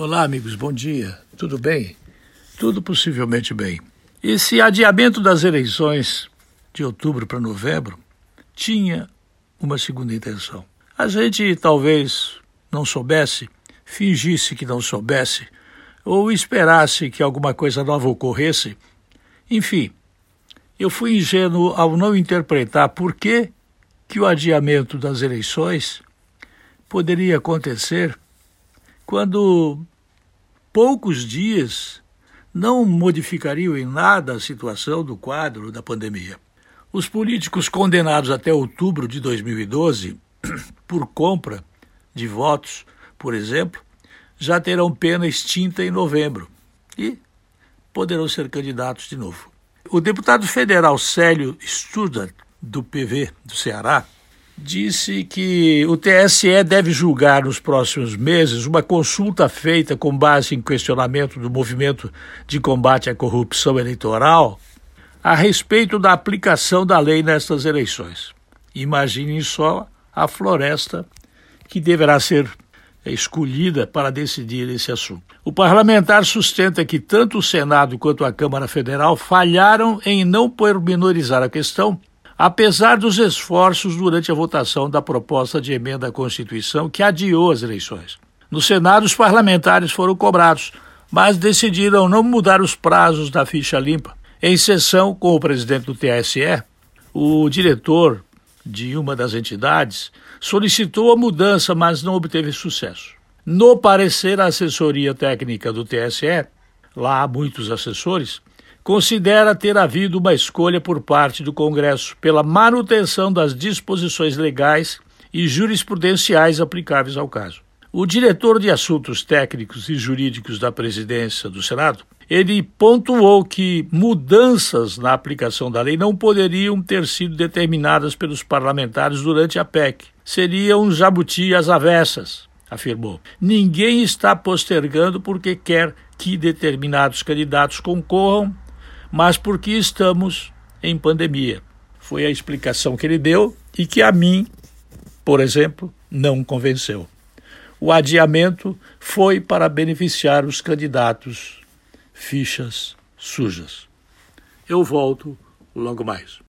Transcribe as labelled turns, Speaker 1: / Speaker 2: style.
Speaker 1: Olá, amigos, bom dia. Tudo bem? Tudo possivelmente bem. Esse adiamento das eleições de outubro para novembro tinha uma segunda intenção. A gente talvez não soubesse, fingisse que não soubesse, ou esperasse que alguma coisa nova ocorresse. Enfim, eu fui ingênuo ao não interpretar por que, que o adiamento das eleições poderia acontecer quando poucos dias não modificariam em nada a situação do quadro da pandemia. Os políticos condenados até outubro de 2012 por compra de votos, por exemplo, já terão pena extinta em novembro e poderão ser candidatos de novo. O deputado federal Célio Studart, do PV do Ceará, disse que o TSE deve julgar nos próximos meses uma consulta feita com base em questionamento do movimento de combate à corrupção eleitoral a respeito da aplicação da lei nestas eleições. Imaginem só a floresta que deverá ser escolhida para decidir esse assunto. O parlamentar sustenta que tanto o Senado quanto a Câmara Federal falharam em não pormenorizar a questão apesar dos esforços durante a votação da proposta de emenda à Constituição que adiou as eleições. No Senado, os parlamentares foram cobrados, mas decidiram não mudar os prazos da ficha limpa. Em sessão com o presidente do TSE, o diretor de uma das entidades solicitou a mudança, mas não obteve sucesso. No parecer, a assessoria técnica do TSE, lá há muitos assessores, considera ter havido uma escolha por parte do Congresso pela manutenção das disposições legais e jurisprudenciais aplicáveis ao caso. O diretor de Assuntos Técnicos e Jurídicos da Presidência do Senado, ele pontuou que mudanças na aplicação da lei não poderiam ter sido determinadas pelos parlamentares durante a PEC. Seria um jabuti às avessas, afirmou. Ninguém está postergando porque quer que determinados candidatos concorram mas porque estamos em pandemia. Foi a explicação que ele deu e que a mim, por exemplo, não convenceu. O adiamento foi para beneficiar os candidatos fichas sujas. Eu volto logo mais.